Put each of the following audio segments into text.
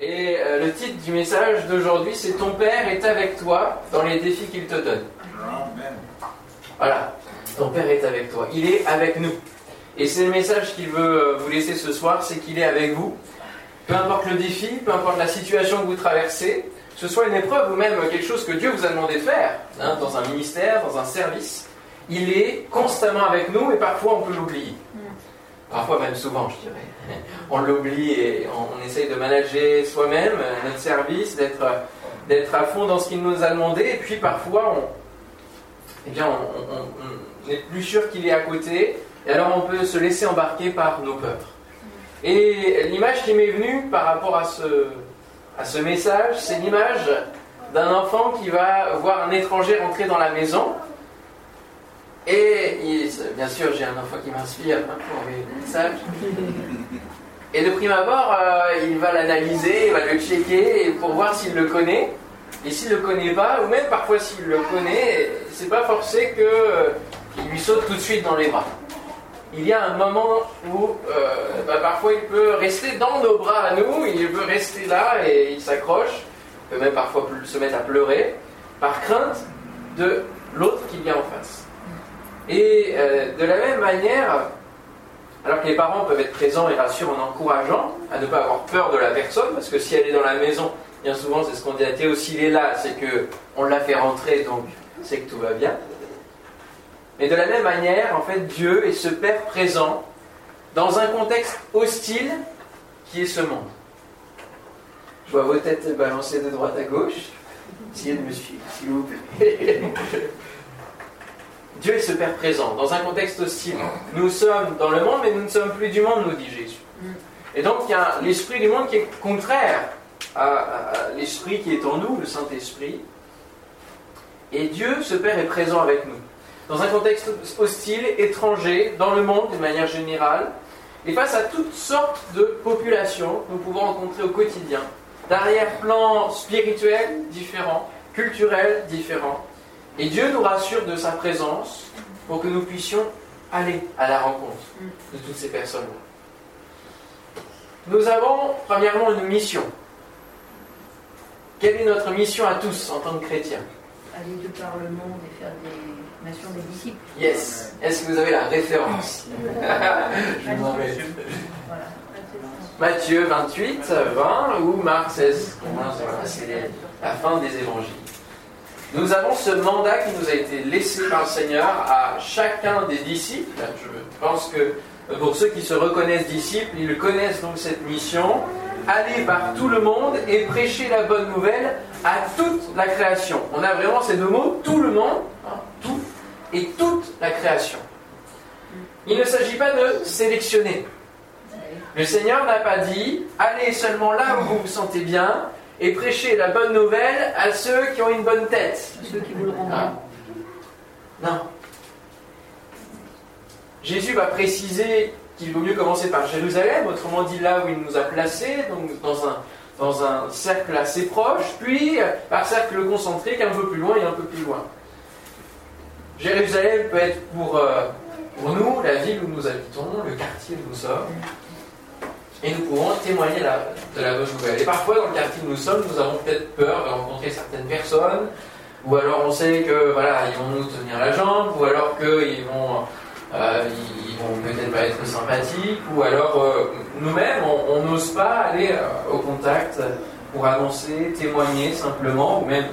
Et euh, le titre du message d'aujourd'hui, c'est Ton Père est avec toi dans les défis qu'il te donne. Voilà, ton Père est avec toi. Il est avec nous. Et c'est le message qu'il veut euh, vous laisser ce soir, c'est qu'il est avec vous. Peu importe le défi, peu importe la situation que vous traversez, que ce soit une épreuve ou même quelque chose que Dieu vous a demandé de faire, hein, dans un ministère, dans un service, il est constamment avec nous et parfois on peut l'oublier. Parfois même souvent, je dirais. On l'oublie et on, essaye de manager soi-même notre service, d'être, d'être à fond dans ce qu'il nous a demandé. Et puis parfois, on, eh bien, on, n'est plus sûr qu'il est à côté. Et alors on peut se laisser embarquer par nos peurs. Et l'image qui m'est venue par rapport à ce, à ce message, c'est l'image d'un enfant qui va voir un étranger rentrer dans la maison et bien sûr, j'ai un enfant qui m'inspire hein, pour mes messages. Et de prime abord, euh, il va l'analyser, il va le checker pour voir s'il le connaît. Et s'il ne le connaît pas, ou même parfois s'il le connaît, c'est pas forcé qu'il euh, lui saute tout de suite dans les bras. Il y a un moment où euh, bah, parfois il peut rester dans nos bras à nous, il peut rester là et il s'accroche, il peut même parfois se mettre à pleurer, par crainte de l'autre qui vient en face. Et euh, de la même manière, alors que les parents peuvent être présents et rassurent en encourageant à ne pas avoir peur de la personne, parce que si elle est dans la maison, bien souvent c'est ce qu'on dit à Théo, s'il est là, c'est que on l'a fait rentrer, donc c'est que tout va bien. Mais de la même manière, en fait, Dieu est ce Père présent dans un contexte hostile qui est ce monde. Je vois vos têtes balancées de droite à gauche. Essayez de me suivre, s'il vous plaît. Dieu est ce Père présent, dans un contexte hostile. Nous sommes dans le monde, mais nous ne sommes plus du monde, nous dit Jésus. Et donc il y a l'esprit du monde qui est contraire à, l'esprit qui est en nous, le Saint-Esprit. Et Dieu, ce Père, est présent avec nous. Dans un contexte hostile, étranger, dans le monde de manière générale, et face à toutes sortes de populations que nous pouvons rencontrer au quotidien, d'arrière-plans spirituels différents, culturels différents, et Dieu nous rassure de sa présence pour que nous puissions aller à la rencontre de toutes ces personnes-là. Nous avons premièrement une mission. Quelle est notre mission à tous en tant que chrétiens? Aller de par le monde et faire des nations des disciples. Yes. Est-ce que vous avez la référence? Je vous en Matthieu 28, 20 ou Marc 16. C'est la fin des évangiles. Nous avons ce mandat qui nous a été laissé par le Seigneur à chacun des disciples. Je pense que pour ceux qui se reconnaissent disciples, ils connaissent donc cette mission. Aller par tout le monde et prêcher la bonne nouvelle à toute la création. On a vraiment ces deux mots, tout le monde, hein, tout, et toute la création. Il ne s'agit pas de sélectionner. Le Seigneur n'a pas dit, allez seulement là où vous vous sentez bien, et prêcher la bonne nouvelle à ceux qui ont une bonne tête. Ceux qui vous le ah. Non. Jésus va préciser qu'il vaut mieux commencer par Jérusalem, autrement dit là où il nous a placés, donc dans un, dans un cercle assez proche, puis par cercle concentrique un peu plus loin et un peu plus loin. Jérusalem peut être pour, euh, pour nous la ville où nous habitons, le quartier où nous sommes et nous pouvons témoigner de la nouvelle. Et parfois, dans le quartier où nous sommes, nous avons peut-être peur de rencontrer certaines personnes, ou alors on sait que voilà, ils vont nous tenir la jambe, ou alors qu'ils vont, euh, ils vont peut-être pas être sympathiques, ou alors euh, nous-mêmes, on n'ose pas aller euh, au contact pour annoncer, témoigner simplement, ou même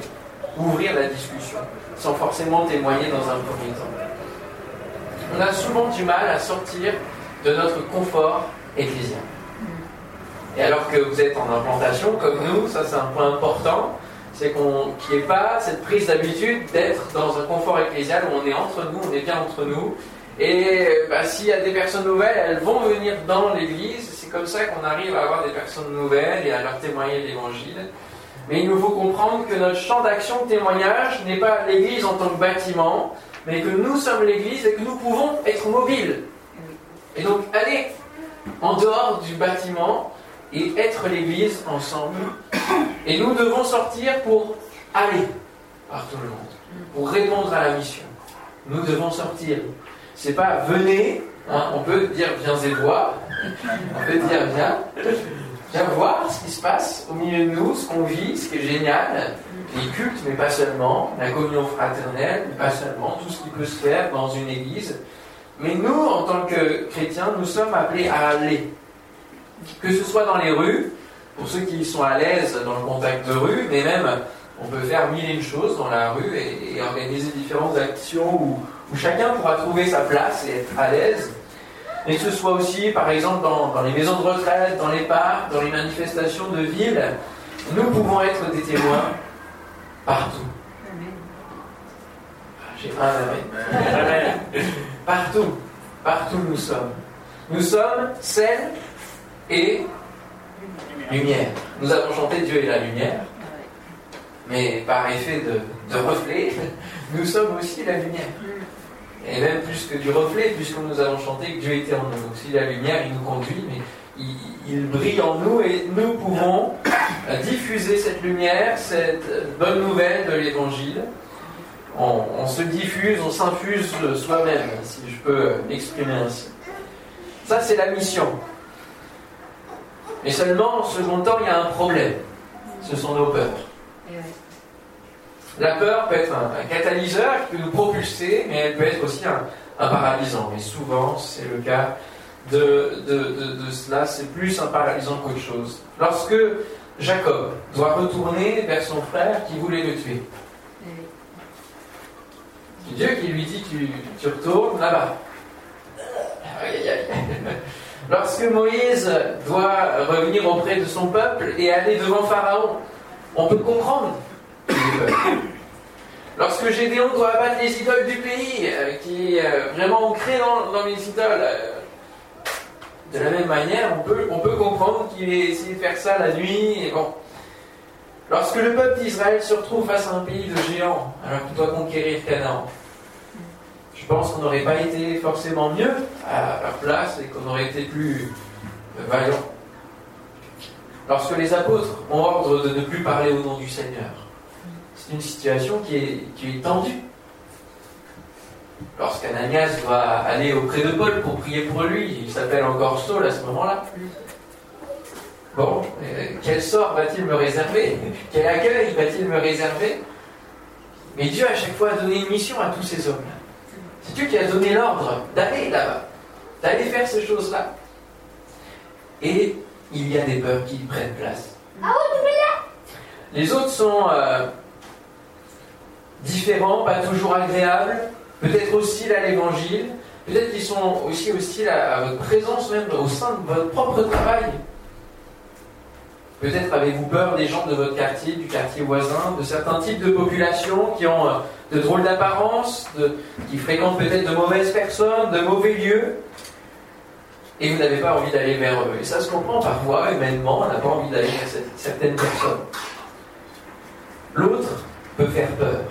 ouvrir la discussion, sans forcément témoigner dans un premier temps. On a souvent du mal à sortir de notre confort ecclésial. Et alors que vous êtes en implantation, comme nous, ça c'est un point important, c'est qu'on qu'il n'y ait pas cette prise d'habitude d'être dans un confort ecclésial où on est entre nous, on est bien entre nous. Et bah, s'il y a des personnes nouvelles, elles vont venir dans l'église. C'est comme ça qu'on arrive à avoir des personnes nouvelles et à leur témoigner l'évangile. Mais il nous faut comprendre que notre champ d'action de témoignage n'est pas l'église en tant que bâtiment, mais que nous sommes l'église et que nous pouvons être mobiles. Et donc aller en dehors du bâtiment et être l'Église ensemble. Et nous devons sortir pour aller par tout le monde, pour répondre à la mission. Nous devons sortir. C'est pas venez, hein, on peut dire viens et vois, on peut dire viens, Viens voir ce qui se passe au milieu de nous, ce qu'on vit, ce qui est génial. Les cultes, mais pas seulement. La communion fraternelle, mais pas seulement. Tout ce qui peut se faire dans une église. Mais nous, en tant que chrétiens, nous sommes appelés à aller. Que ce soit dans les rues, pour ceux qui sont à l'aise dans le contact de rue, mais même on peut faire mille et une choses dans la rue et, organiser différentes actions où, où, chacun pourra trouver sa place et être à l'aise. Et que ce soit aussi, par exemple, dans, dans, les maisons de retraite, dans les parcs, dans les manifestations de ville, nous pouvons être des témoins partout. J'ai un amen. partout, partout nous sommes. Nous sommes celle et lumière. Nous avons chanté Dieu est la lumière, mais par effet de, reflet, nous sommes aussi la lumière. Et même plus que du reflet, puisque nous avons chanté que Dieu était en nous. Donc si la lumière, il nous conduit, mais il, brille en nous et nous pouvons diffuser cette lumière, cette bonne nouvelle de l'Évangile. On, se diffuse, on s'infuse soi-même, si je peux l'exprimer ainsi. Ça, c'est la mission. Mais seulement, en second temps, il y a un problème. Ce sont nos peurs. La peur peut être un, catalyseur qui peut nous propulser, mais elle peut être aussi un, paralysant. Mais souvent, c'est le cas de, de, cela, c'est plus un paralysant qu'autre chose. Lorsque Jacob doit retourner vers son frère qui voulait le tuer, Dieu qui lui dit tu, tu retournes là-bas. Lorsque Moïse doit revenir auprès de son peuple et aller devant Pharaon, on peut comprendre Lorsque Gédéon doit abattre les idoles du pays, euh, qui est euh, vraiment ancré dans, les idoles, euh, de la même manière, on peut, on peut comprendre qu'il ait essayé de faire ça la nuit. Et bon. Lorsque le peuple d'Israël se retrouve face à un pays de géants, alors qu'il doit conquérir Canaan, je pense qu'on n'aurait pas été forcément mieux à leur place et qu'on aurait été plus vaillant. Lorsque les apôtres ont ordre de ne plus parler au nom du Seigneur, c'est une situation qui est, qui est tendue. Lorsqu'Ananias doit aller auprès de Paul pour prier pour lui, il s'appelle encore Saul à ce moment-là. Bon, euh, quel sort va-t-il me réserver? Quel accueil va-t-il me réserver? Mais Dieu à chaque fois a donné une mission à tous ces hommes-là. C'est Dieu qui a donné l'ordre d'aller là-bas, d'aller faire ces choses-là. Et il y a des peurs qui prennent place. Les autres sont euh, différents, pas toujours agréables, peut-être hostiles à l'évangile, peut-être qu'ils sont aussi hostiles à, votre présence même au sein de votre propre travail. Peut-être avez-vous peur des gens de votre quartier, du quartier voisin, de certains types de populations qui ont euh, de drôles d'apparence, qui fréquentent peut-être de mauvaises personnes, de mauvais lieux, et vous n'avez pas envie d'aller vers eux. Et ça se comprend parfois, humainement, on n'a pas envie d'aller vers certaines personnes. L'autre peut faire peur.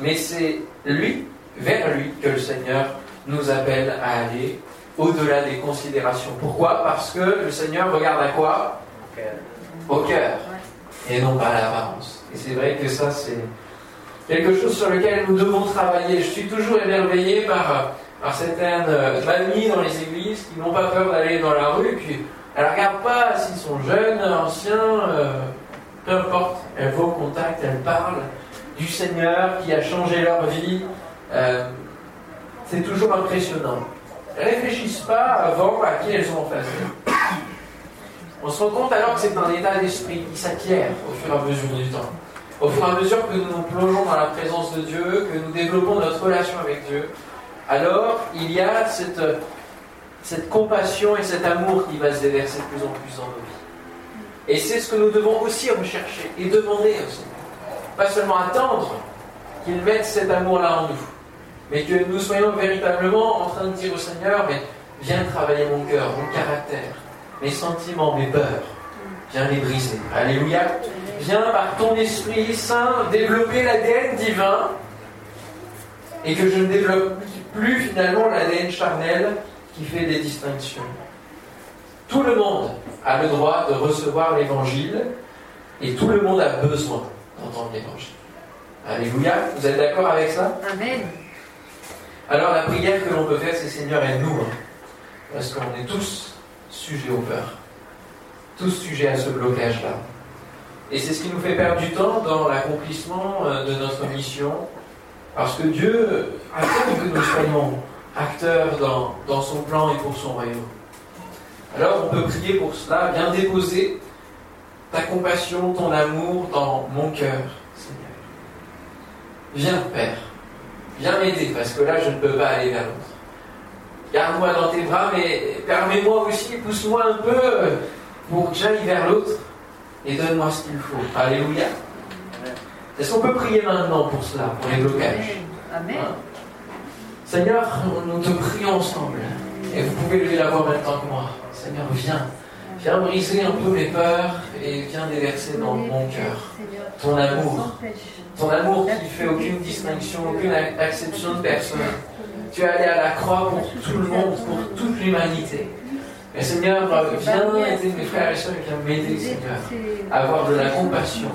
Mais c'est lui, vers lui, que le Seigneur nous appelle à aller au-delà des considérations. Pourquoi? Parce que le Seigneur regarde à quoi? Au cœur. Et non pas à l'apparence. Et c'est vrai que ça, c'est quelque chose sur lequel nous devons travailler. Je suis toujours émerveillé par, par certaines familles dans les églises qui n'ont pas peur d'aller dans la rue, puis elles ne regardent pas s'ils sont jeunes, anciens, euh, peu importe. Elles vont au contact, elles parlent du Seigneur qui a changé leur vie. Euh, c'est toujours impressionnant. Elles réfléchissent pas avant à qui elles sont en face. On se rend compte alors que c'est un état d'esprit qui s'acquiert au fur et à mesure du temps. Au fur et à mesure que nous nous plongeons dans la présence de Dieu, que nous développons notre relation avec Dieu, alors il y a cette, cette compassion et cet amour qui va se déverser de plus en plus dans nos vies. Et c'est ce que nous devons aussi rechercher et demander au Seigneur. Pas seulement attendre qu'il mette cet amour-là en nous, mais que nous soyons véritablement en train de dire au Seigneur, mais viens travailler mon cœur, mon caractère, mes sentiments, mes peurs, viens les briser. Alléluia. Viens par ton Esprit Saint développer l'ADN divin et que je ne développe plus finalement l'ADN charnel qui fait des distinctions. Tout le monde a le droit de recevoir l'Évangile et tout le monde a besoin d'entendre l'Évangile. Alléluia, vous êtes d'accord avec ça? Amen. Alors la prière que l'on peut faire, c'est Seigneur, aide-nous, hein, parce qu'on est tous sujets aux peurs. tous sujets à ce blocage-là. Et c'est ce qui nous fait perdre du temps dans l'accomplissement euh, de notre mission, parce que Dieu attend que nous soyons acteurs dans, dans son plan et pour son royaume. Alors on peut prier pour cela, viens déposer ta compassion, ton amour dans mon cœur, Seigneur. Viens, Père, viens m'aider, parce que là je ne peux pas aller vers l'autre. Garde-moi dans tes bras, mais permets-moi aussi, pousse-moi un peu pour que j'aille vers l'autre et donne-moi ce qu'il faut. Alléluia. Est-ce qu'on peut prier maintenant pour cela, pour les blocages Amen. Hein? Seigneur, nous te prions ensemble. Et vous pouvez lever la voix maintenant que moi. Seigneur, viens. Viens briser un peu mes peurs et viens déverser dans mon cœur ton amour. Ton amour qui ne fait aucune distinction, aucune acception de personne. Tu es allé à la croix pour tout le monde, pour toute l'humanité. Mais Seigneur, viens aider mes frères et sœurs, viens m'aider, Seigneur, à avoir de la compassion.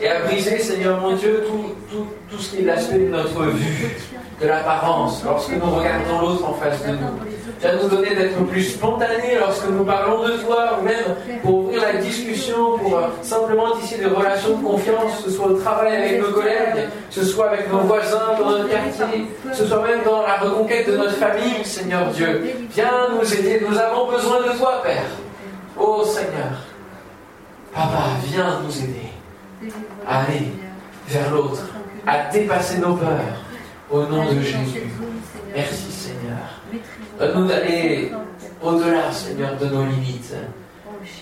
et à briser, Seigneur mon Dieu, tout, tout, tout ce qui est l'aspect de notre vue, de l'apparence, lorsque nous regardons l'autre en face de nous. Viens nous donner d'être plus spontanés lorsque nous parlons de toi, ou même pour ouvrir la discussion, pour euh, simplement tisser des relations de confiance, que ce soit au travail avec nos collègues, que ce soit avec nos voisins dans notre quartier, que ce soit même dans la reconquête de notre famille, Seigneur Dieu. Viens nous aider, nous avons besoin de toi, Père. Oh Seigneur, Papa, viens nous aider à aller vers l'autre, à dépasser nos peurs au nom de Jésus. Merci. Donne-nous d'aller au-delà, Seigneur, de nos limites.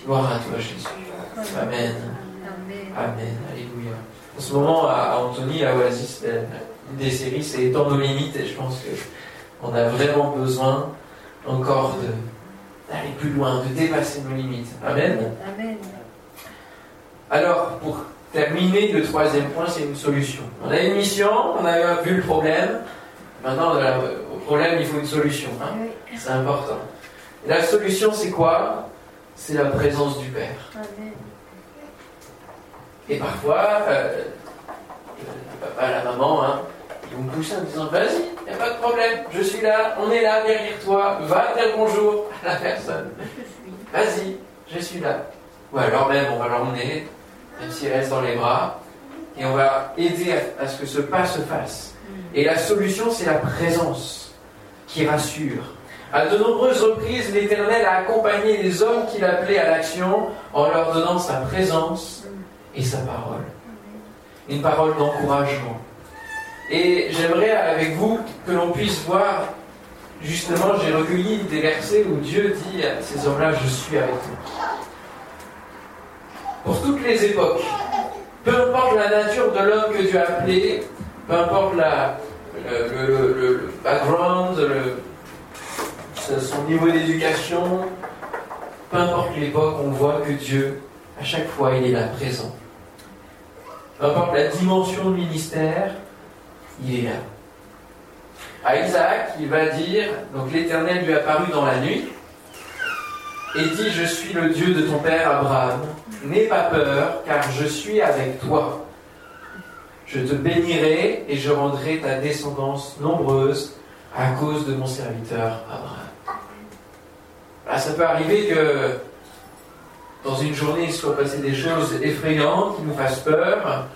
Gloire à toi, Jésus. Amen. Amen. Alléluia. En ce moment, à Anthony, à Oasis, une des séries, c'est Dans nos limites, et je pense qu'on a vraiment besoin encore d'aller plus loin, de dépasser nos limites. Amen. Amen. Alors, pour terminer, le troisième point, c'est une solution. On a une mission, on a vu le problème. Maintenant, au problème, il faut une solution. Hein. C'est important. la solution, c'est quoi? C'est la présence du Père. Et parfois, euh, le papa, la maman, hein, ils vont pousser en disant Vas-y, il n'y a pas de problème, je suis là, on est là derrière toi, va dire bonjour à la personne. Vas-y, je suis là. Ou alors même, on va l'emmener même s'il reste dans les bras, et on va aider à, ce que ce pas se fasse. Et la solution, c'est la présence qui rassure. À de nombreuses reprises, l'Éternel a accompagné les hommes qu'il appelait à l'action en leur donnant sa présence et sa parole. Une parole d'encouragement. Et j'aimerais avec vous que l'on puisse voir, justement, j'ai recueilli des versets où Dieu dit à ces hommes-là, je suis avec vous pour toutes les époques. Peu importe la nature de l'homme que Dieu a appelé, peu importe la, le, background, son niveau d'éducation, peu importe l'époque, on voit que Dieu, à chaque fois, il est là présent. Peu importe la dimension de ministère, il est là. À Isaac, il va dire, donc l'Éternel lui a apparu dans la nuit, et dit, je suis le Dieu de ton père Abraham, N'aie pas peur, car je suis avec toi. Je te bénirai et je rendrai ta descendance nombreuse à cause de mon serviteur Abraham. Ah, ça peut arriver que dans une journée il soit passé des choses effrayantes qui nous fassent peur,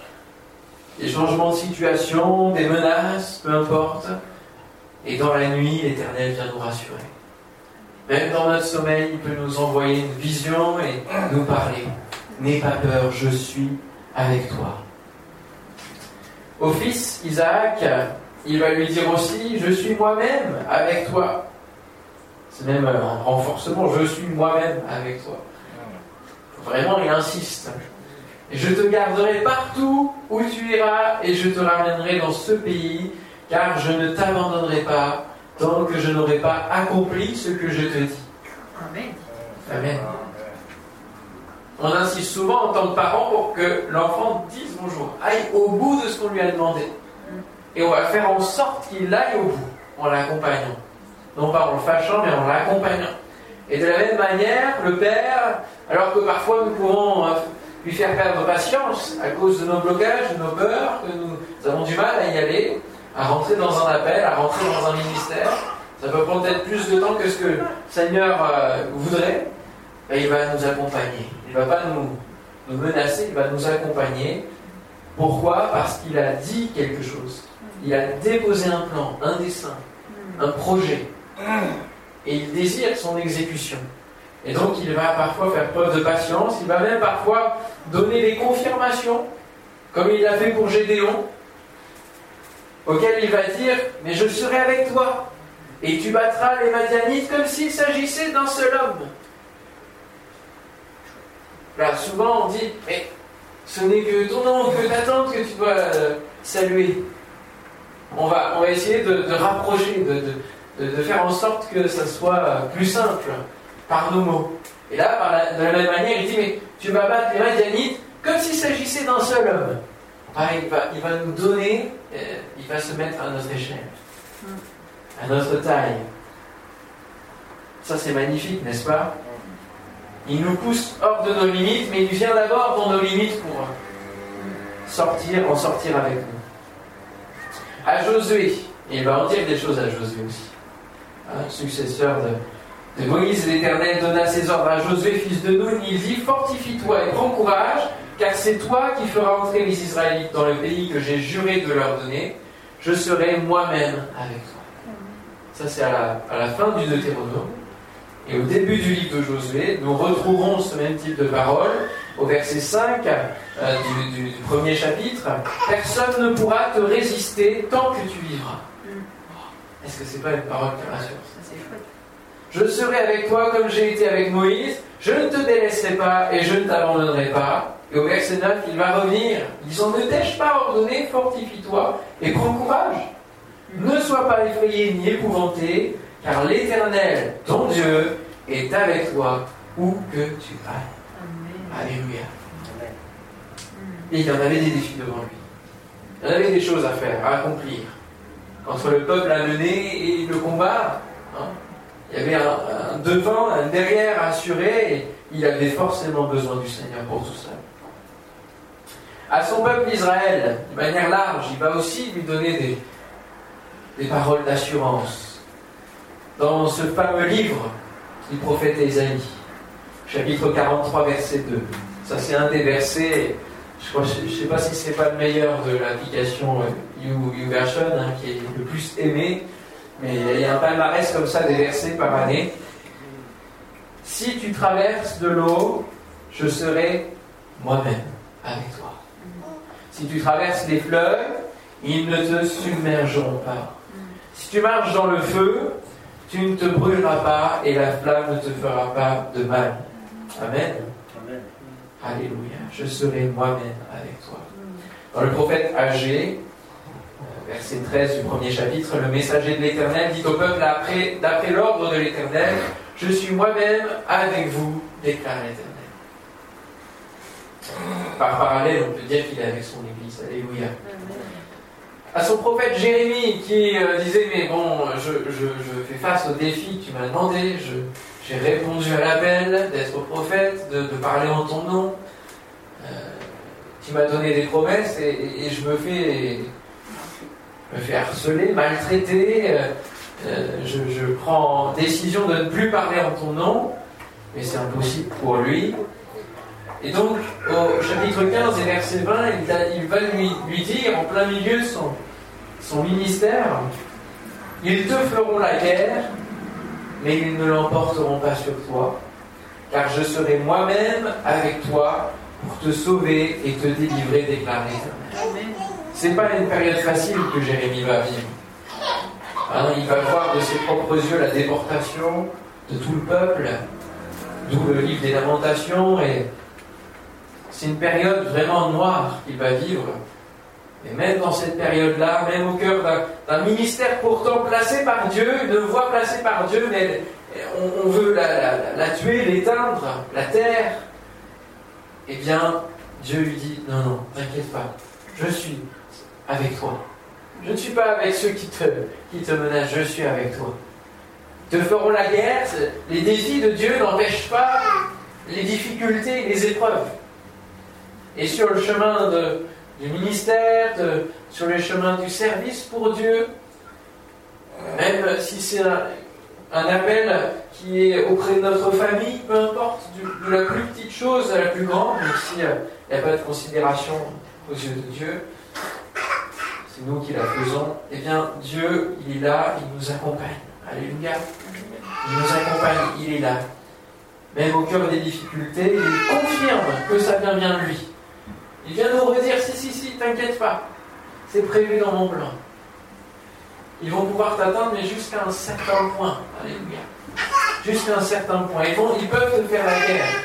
des changements de situation, des menaces, peu importe. Et dans la nuit, l'Éternel vient nous rassurer. Même dans notre sommeil, il peut nous envoyer une vision et nous parler. N'aie pas peur, je suis avec toi. Au fils Isaac, il va lui dire aussi, je suis moi-même avec toi. C'est même un renforcement, je suis moi-même avec toi. Vraiment, il insiste. Je te garderai partout où tu iras et je te ramènerai dans ce pays, car je ne t'abandonnerai pas tant que je n'aurai pas accompli ce que je te dis. Amen. Amen. On insiste souvent en tant que parent pour que l'enfant dise bonjour, aille au bout de ce qu'on lui a demandé. Et on va faire en sorte qu'il aille au bout en l'accompagnant. Non pas en le fâchant, mais en l'accompagnant. Et de la même manière, le père, alors que parfois nous pouvons euh, lui faire perdre patience à cause de nos blocages, de nos peurs, que nous avons du mal à y aller, à rentrer dans un appel, à rentrer dans un ministère, ça peut prendre peut-être plus de temps que ce que le Seigneur euh, voudrait. Il va nous accompagner. Il ne va pas nous, nous menacer, il va nous accompagner. Pourquoi? Parce qu'il a dit quelque chose. Il a déposé un plan, un dessin, un projet. Et il désire son exécution. Et donc il va parfois faire preuve de patience, il va même parfois donner des confirmations, comme il l'a fait pour Gédéon, auquel il va dire, mais je serai avec toi, et tu battras les Madianites comme s'il s'agissait d'un seul homme. Là, souvent on dit, mais ce n'est que ton nom, que ta tante que tu dois euh, saluer. On va, on va essayer de, rapprocher, de, de, faire en sorte que ça soit plus simple par nos mots. Et là, de la même manière, il dit, mais tu vas battre les Madianites comme s'il s'agissait d'un seul homme. Ah, il, va, il va nous donner, euh, il va se mettre à notre échelle, à notre taille. Ça, c'est magnifique, n'est-ce pas? Il nous pousse hors de nos limites, mais il vient d'abord dans nos limites pour sortir, en sortir avec nous. À Josué, il va en dire des choses à Josué aussi, un successeur de, Moïse, l'Éternel donna ses ordres à Josué, fils de Nun. Il dit Fortifie-toi et prends courage, car c'est toi qui feras entrer les Israélites dans le pays que j'ai juré de leur donner. Je serai moi-même avec toi. Ça, c'est à la, fin du Deutéronome. Et au début du livre de Josué, nous retrouverons ce même type de parole au verset 5 euh, du, premier chapitre. Personne ne pourra te résister tant que tu vivras. Est-ce que c'est pas une parole qui rassure je serai avec toi comme j'ai été avec Moïse, je ne te délaisserai pas et je ne t'abandonnerai pas. Et au verset 9, il va revenir, disant, ne t'ai-je pas ordonné, fortifie-toi et prends courage. Ne sois pas effrayé ni épouvanté, car l'Éternel, ton Dieu, est avec toi où que tu ailles. Alléluia. Et il y en avait des défis devant lui. Il y en avait des choses à faire, à accomplir. Entre le peuple à mener et le combat, hein, il y avait un, devant, un derrière assuré, et il avait forcément besoin du Seigneur pour tout ça. À son peuple Israël, de manière large, il va aussi lui donner des, des paroles d'assurance. Dans ce fameux livre du prophète Ésaïe, chapitre 43, verset 2. Ça, c'est un des versets, je ne sais pas si c'est pas le meilleur de l'application YouVersion, hein, qui est le plus aimé, mais il y a un palmarès comme ça des versets par année. Si tu traverses de l'eau, je serai moi-même avec toi. Si tu traverses les fleuves, ils ne te submergeront pas. Si tu marches dans le feu, tu ne te brûleras pas et la flamme ne te fera pas de mal. Amen. Alléluia. Je serai moi-même avec toi. Dans le prophète âgé, verset 13 du premier chapitre, le messager de l'Éternel dit au peuple, d'après l'ordre de l'Éternel, je suis moi-même avec vous, déclare l'Éternel. Par parallèle, on peut dire qu'il est avec son Église. Alléluia. À son prophète Jérémie qui euh, disait, mais bon, je, fais face au défi que tu m'as demandé, j'ai répondu à l'appel d'être prophète, de, parler en ton nom. Euh, tu m'as donné des promesses et je me fais me fait harceler, maltraiter, euh, euh, je, prends décision de ne plus parler en ton nom, mais c'est impossible pour lui. Et donc, au chapitre 15 et verset 20, il, va lui, dire, en plein milieu son, son ministère, ils te feront la guerre, mais ils ne l'emporteront pas sur toi, car je serai moi-même avec toi pour te sauver et te délivrer, déclare l'Éternel. C'est pas une période facile que Jérémie va vivre. Hein, il va voir de ses propres yeux la déportation de tout le peuple, d'où le livre des Lamentations, et c'est une période vraiment noire qu'il va vivre. Et même dans cette période-là, même au cœur d'un ministère pourtant placé par Dieu, une voie placée par Dieu, mais on, veut la, tuer, l'éteindre, la terre, eh bien, Dieu lui dit, non, non, t'inquiète pas, je suis avec toi. Je ne suis pas avec ceux qui te, qui te menacent, je suis avec toi. Te feront la guerre, les défis de Dieu n'empêchent pas les difficultés, les épreuves. Et sur le chemin du ministère, sur le chemin du service pour Dieu, même si c'est un appel qui est auprès de notre famille, peu importe, de la plus petite chose à la plus grande, même s'il n'y a pas de considération aux yeux de Dieu, c'est nous qui la faisons, eh bien Dieu, il est là, il nous accompagne. Alléluia. Il nous accompagne, il est là. Même au cœur des difficultés, il confirme que ça vient bien de lui. Il vient nous redire, si, si, si, t'inquiète pas, c'est prévu dans mon plan. Ils vont pouvoir t'atteindre, mais jusqu'à un certain point. Alléluia. Jusqu'à un certain point. Ils, vont, ils peuvent te faire la guerre.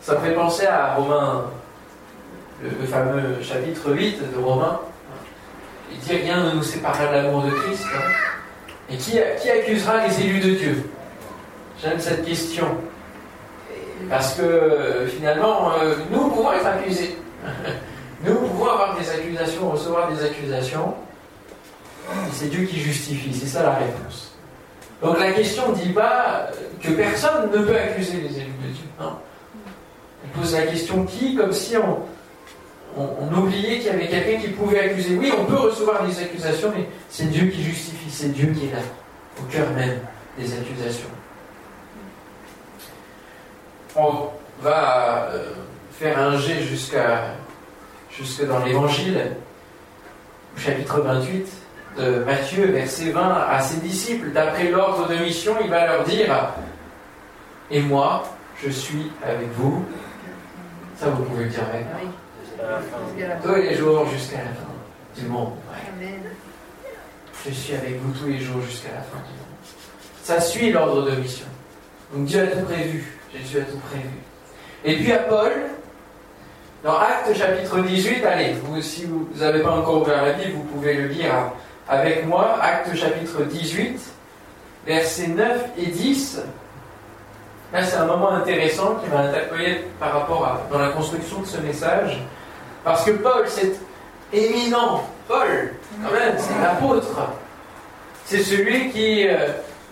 Ça me fait penser à Romain le, fameux chapitre 8 de Romains. Il dit rien ne nous séparera de l'amour de Christ. Hein. Et qui, qui accusera les élus de Dieu? J'aime cette question. Parce que finalement, euh, nous pouvons être accusés. nous pouvons avoir des accusations, recevoir des accusations. C'est Dieu qui justifie. C'est ça la réponse. Donc la question ne dit pas que personne ne peut accuser les élus de Dieu. Non. Elle pose la question qui, comme si on, on, oubliait qu'il y avait quelqu'un qui pouvait accuser. Oui, on peut recevoir des accusations, mais c'est Dieu qui justifie, c'est Dieu qui est là, au cœur même des accusations. On va euh, faire un jet jusqu'à jusque dans l'évangile, au chapitre 28 de Matthieu, verset 20, à ses disciples, d'après l'ordre de mission, il va leur dire Et moi, je suis avec vous. Ça, vous pouvez le dire avec moi. Tous les jours jusqu'à la fin du monde. Je suis avec vous tous les jours jusqu'à la fin du monde. Ça suit l'ordre de mission. Donc Dieu a tout prévu. Jésus a tout prévu. Et puis à Paul, dans Actes chapitre 18, allez, si vous n'avez pas encore ouvert la Bible, vous pouvez le lire avec moi. Actes chapitre 18, versets 9 et 10. Là, c'est un moment intéressant qui m'a interpellé par rapport à dans la construction de ce message. Parce que Paul, c'est éminent. Paul, quand même, c'est l'apôtre. C'est celui qui, euh,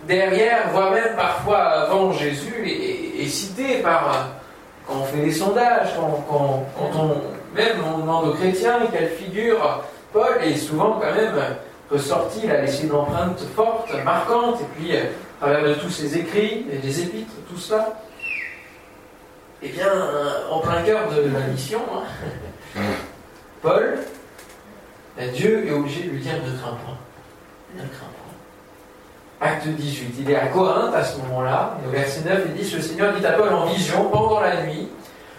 derrière, voit même parfois avant Jésus, est, cité par. Euh, quand on fait des sondages, quand, on. Même on demande aux chrétiens quelle figure Paul est souvent quand même ressorti, il a laissé une empreinte forte, marquante, et puis euh, à travers de tous ses écrits, les épîtres, tout cela. Eh bien, en plein cœur de la mission, hein, Paul, ben, Dieu est obligé de lui dire ne crains. Acte 18. Il est à Corinthe à ce moment-là. au verset 9, il dit Le Seigneur dit à Paul en vision pendant la nuit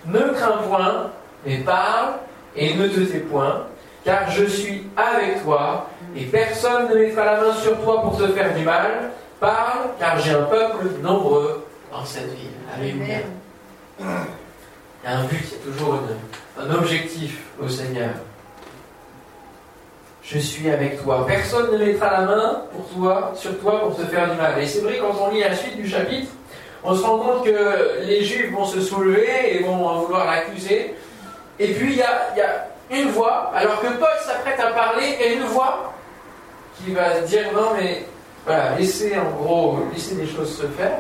Ne crains point, mais parle et ne te tais point, car je suis avec toi et personne ne mettra la main sur toi pour te faire du mal. Parle, car j'ai un peuple nombreux dans cette ville. Alléluia. Il y a un but, il y a toujours une, un objectif au Seigneur. Je suis avec toi. Personne ne mettra la main pour toi, sur toi pour te faire du mal. Et c'est vrai, quand on lit la suite du chapitre, on se rend compte que les Juifs vont se soulever et vont vouloir l'accuser. Et puis il y a, une voix, alors que Paul s'apprête à parler, il y a une voix qui va dire non mais voilà, laissez en gros, laissez les choses se faire.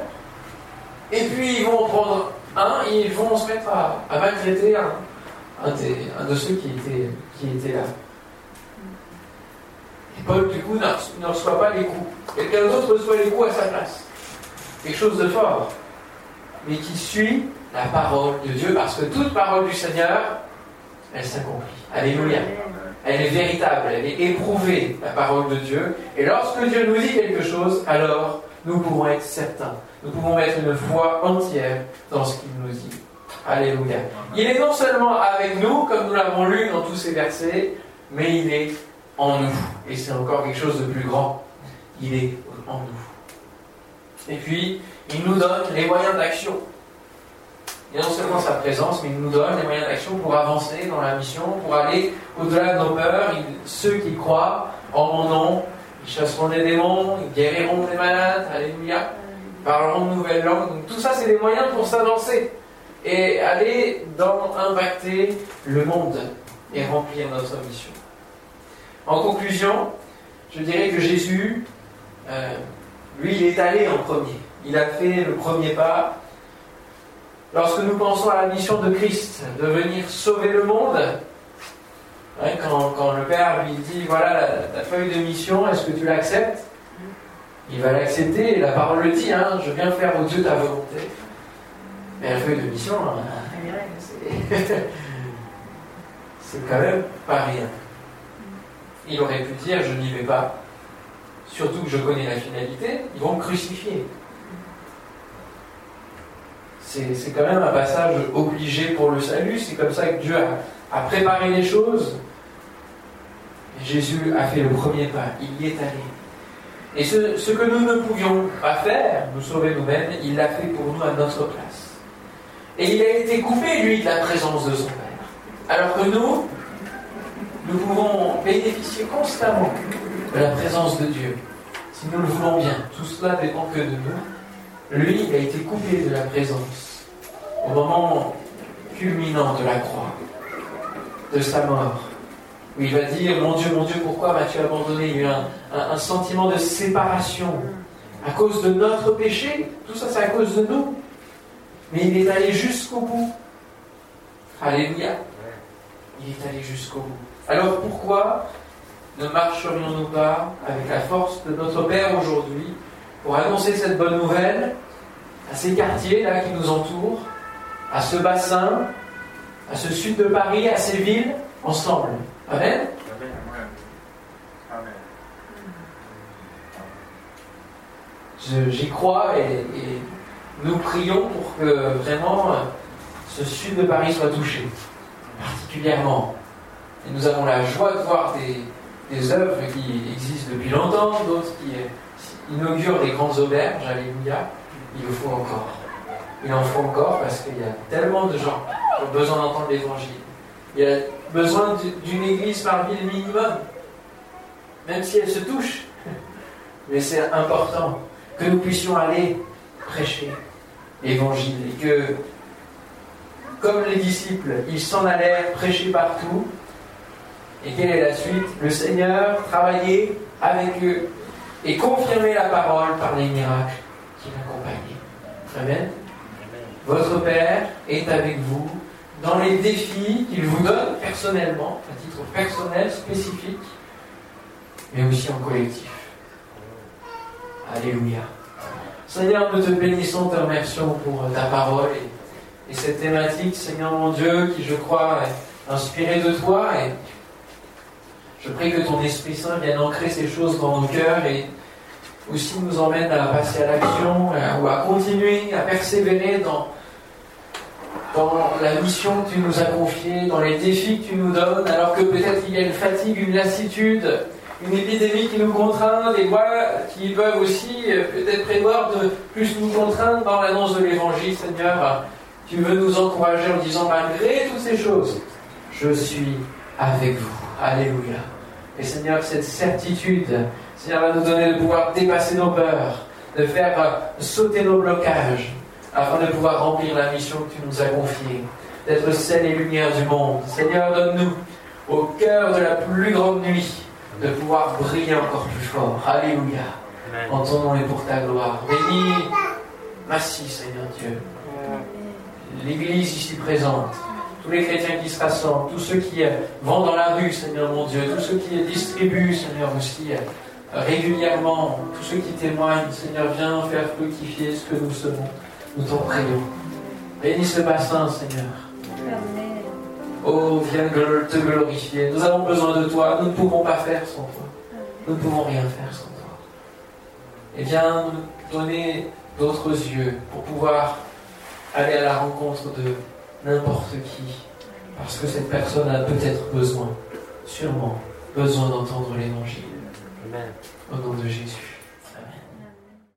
Et puis ils vont prendre un, ils vont se mettre à, à maltraiter un, de ceux qui étaient là. Paul, du coup, ne reçoit pas les coups. Quelqu'un d'autre reçoit les coups à sa place. Quelque chose de fort. Mais qui suit la parole de Dieu, parce que toute parole du Seigneur, elle s'accomplit. Alléluia. Elle est véritable, elle est éprouvée, la parole de Dieu. Et lorsque Dieu nous dit quelque chose, alors nous pouvons être certains. Nous pouvons mettre une foi entière dans ce qu'il nous dit. Alléluia. Il est non seulement avec nous, comme nous l'avons lu dans tous ces versets, mais il est en nous. Et c'est encore quelque chose de plus grand. Il est en nous. Et puis, il nous donne les moyens d'action. Et non seulement sa présence, mais il nous donne les moyens d'action pour avancer dans la mission, pour aller au-delà de nos peurs. ceux qui croient en mon nom, ils chasseront des démons, ils guériront des malades, alléluia, ils parleront de nouvelles langues. Donc tout ça, c'est des moyens pour s'avancer et aller dans impacter le monde et remplir notre mission. En conclusion, je dirais que Jésus, euh, lui, il est allé en premier. Il a fait le premier pas. Lorsque nous pensons à la mission de Christ, de venir sauver le monde, hein, quand, le Père lui dit, voilà la, feuille de mission, est-ce que tu l'acceptes? Il va l'accepter. La parole le dit, hein, je viens faire au Dieu ta volonté. Mais la feuille de mission, hein, c'est quand même pas rien. Il aurait pu dire je n'y vais pas, surtout que je connais la finalité, ils vont me crucifier. C'est quand même un passage obligé pour le salut, c'est comme ça que Dieu a, préparé les choses. Jésus a fait le premier pas, il y est allé. Et ce, ce que nous ne pouvions pas faire, nous sauver nous-mêmes, il l'a fait pour nous à notre place. Et il a été coupé, lui, de la présence de son Père. Alors que nous, nous pouvons bénéficier constamment de la présence de Dieu, si nous le voulons bien. Tout cela dépend que de nous. Lui a été coupé de la présence au moment culminant de la croix, de sa mort, où il va dire Mon Dieu, mon Dieu, pourquoi m'as-tu abandonné? Il y a eu un, un sentiment de séparation à cause de notre péché. Tout ça, c'est à cause de nous. Mais il est allé jusqu'au bout. Alléluia. Il est allé jusqu'au bout. Alors pourquoi ne marcherions-nous pas avec la force de notre Père aujourd'hui pour annoncer cette bonne nouvelle à ces quartiers là qui nous entourent, à ce bassin, à ce sud de Paris, à ces villes, ensemble? Amen? J'y crois et, nous prions pour que vraiment ce sud de Paris soit touché, particulièrement. Et nous avons la joie de voir des, œuvres qui existent depuis longtemps, d'autres qui inaugurent des grandes auberges, alléluia. Il le faut encore. Il en faut encore parce qu'il y a tellement de gens qui ont besoin d'entendre l'évangile. Il y a besoin d'une église par ville minimum, même si elle se touche. Mais c'est important que nous puissions aller prêcher l'évangile et que, comme les disciples, ils s'en allèrent prêcher partout. Et quelle est la suite? Le Seigneur travaillait avec eux et confirmait la parole par les miracles qui l'accompagnaient. Amen. Votre Père est avec vous dans les défis qu'il vous donne personnellement, à titre personnel, spécifique, mais aussi en collectif. Alléluia. Seigneur, nous te bénissons, te remercions pour ta parole et, cette thématique, Seigneur mon Dieu, qui je crois est inspirée de toi. Et je prie que ton Esprit Saint vienne ancrer ces choses dans nos cœurs et aussi nous emmène à passer à l'action ou à continuer, à persévérer dans, dans la mission que tu nous as confiée, dans les défis que tu nous donnes, alors que peut-être il y a une fatigue, une lassitude, une épidémie qui nous contraint, des voix qui peuvent aussi euh, peut-être prévoir de plus nous contraindre dans l'annonce de l'Évangile, Seigneur. Tu veux nous encourager en disant, malgré toutes ces choses, je suis avec vous. Alléluia. Et Seigneur, cette certitude, Seigneur, va nous donner de pouvoir dépasser nos peurs, de faire euh, sauter nos blocages, afin de pouvoir remplir la mission que tu nous as confiée, d'être celle et lumière du monde. Seigneur, donne-nous, au cœur de la plus grande nuit, de pouvoir briller encore plus fort. Alléluia. En ton nom et pour ta gloire. Bénis, merci Seigneur Dieu. L'Église ici présente, tous les chrétiens qui se rassemblent, tous ceux qui vont dans la rue, Seigneur mon Dieu, tous ceux qui distribuent, Seigneur aussi, régulièrement, tous ceux qui témoignent, Seigneur, viens faire fructifier ce que nous sommes. Nous t'en prions. Bénis ce bassin, Seigneur. Oh, viens te glorifier. Nous avons besoin de toi. Nous ne pouvons pas faire sans toi. Nous ne pouvons rien faire sans toi. Et viens nous donner d'autres yeux pour pouvoir aller à la rencontre de n'importe qui. Parce que cette personne a peut-être besoin, sûrement, besoin d'entendre l'évangile. Amen. Au nom de Jésus.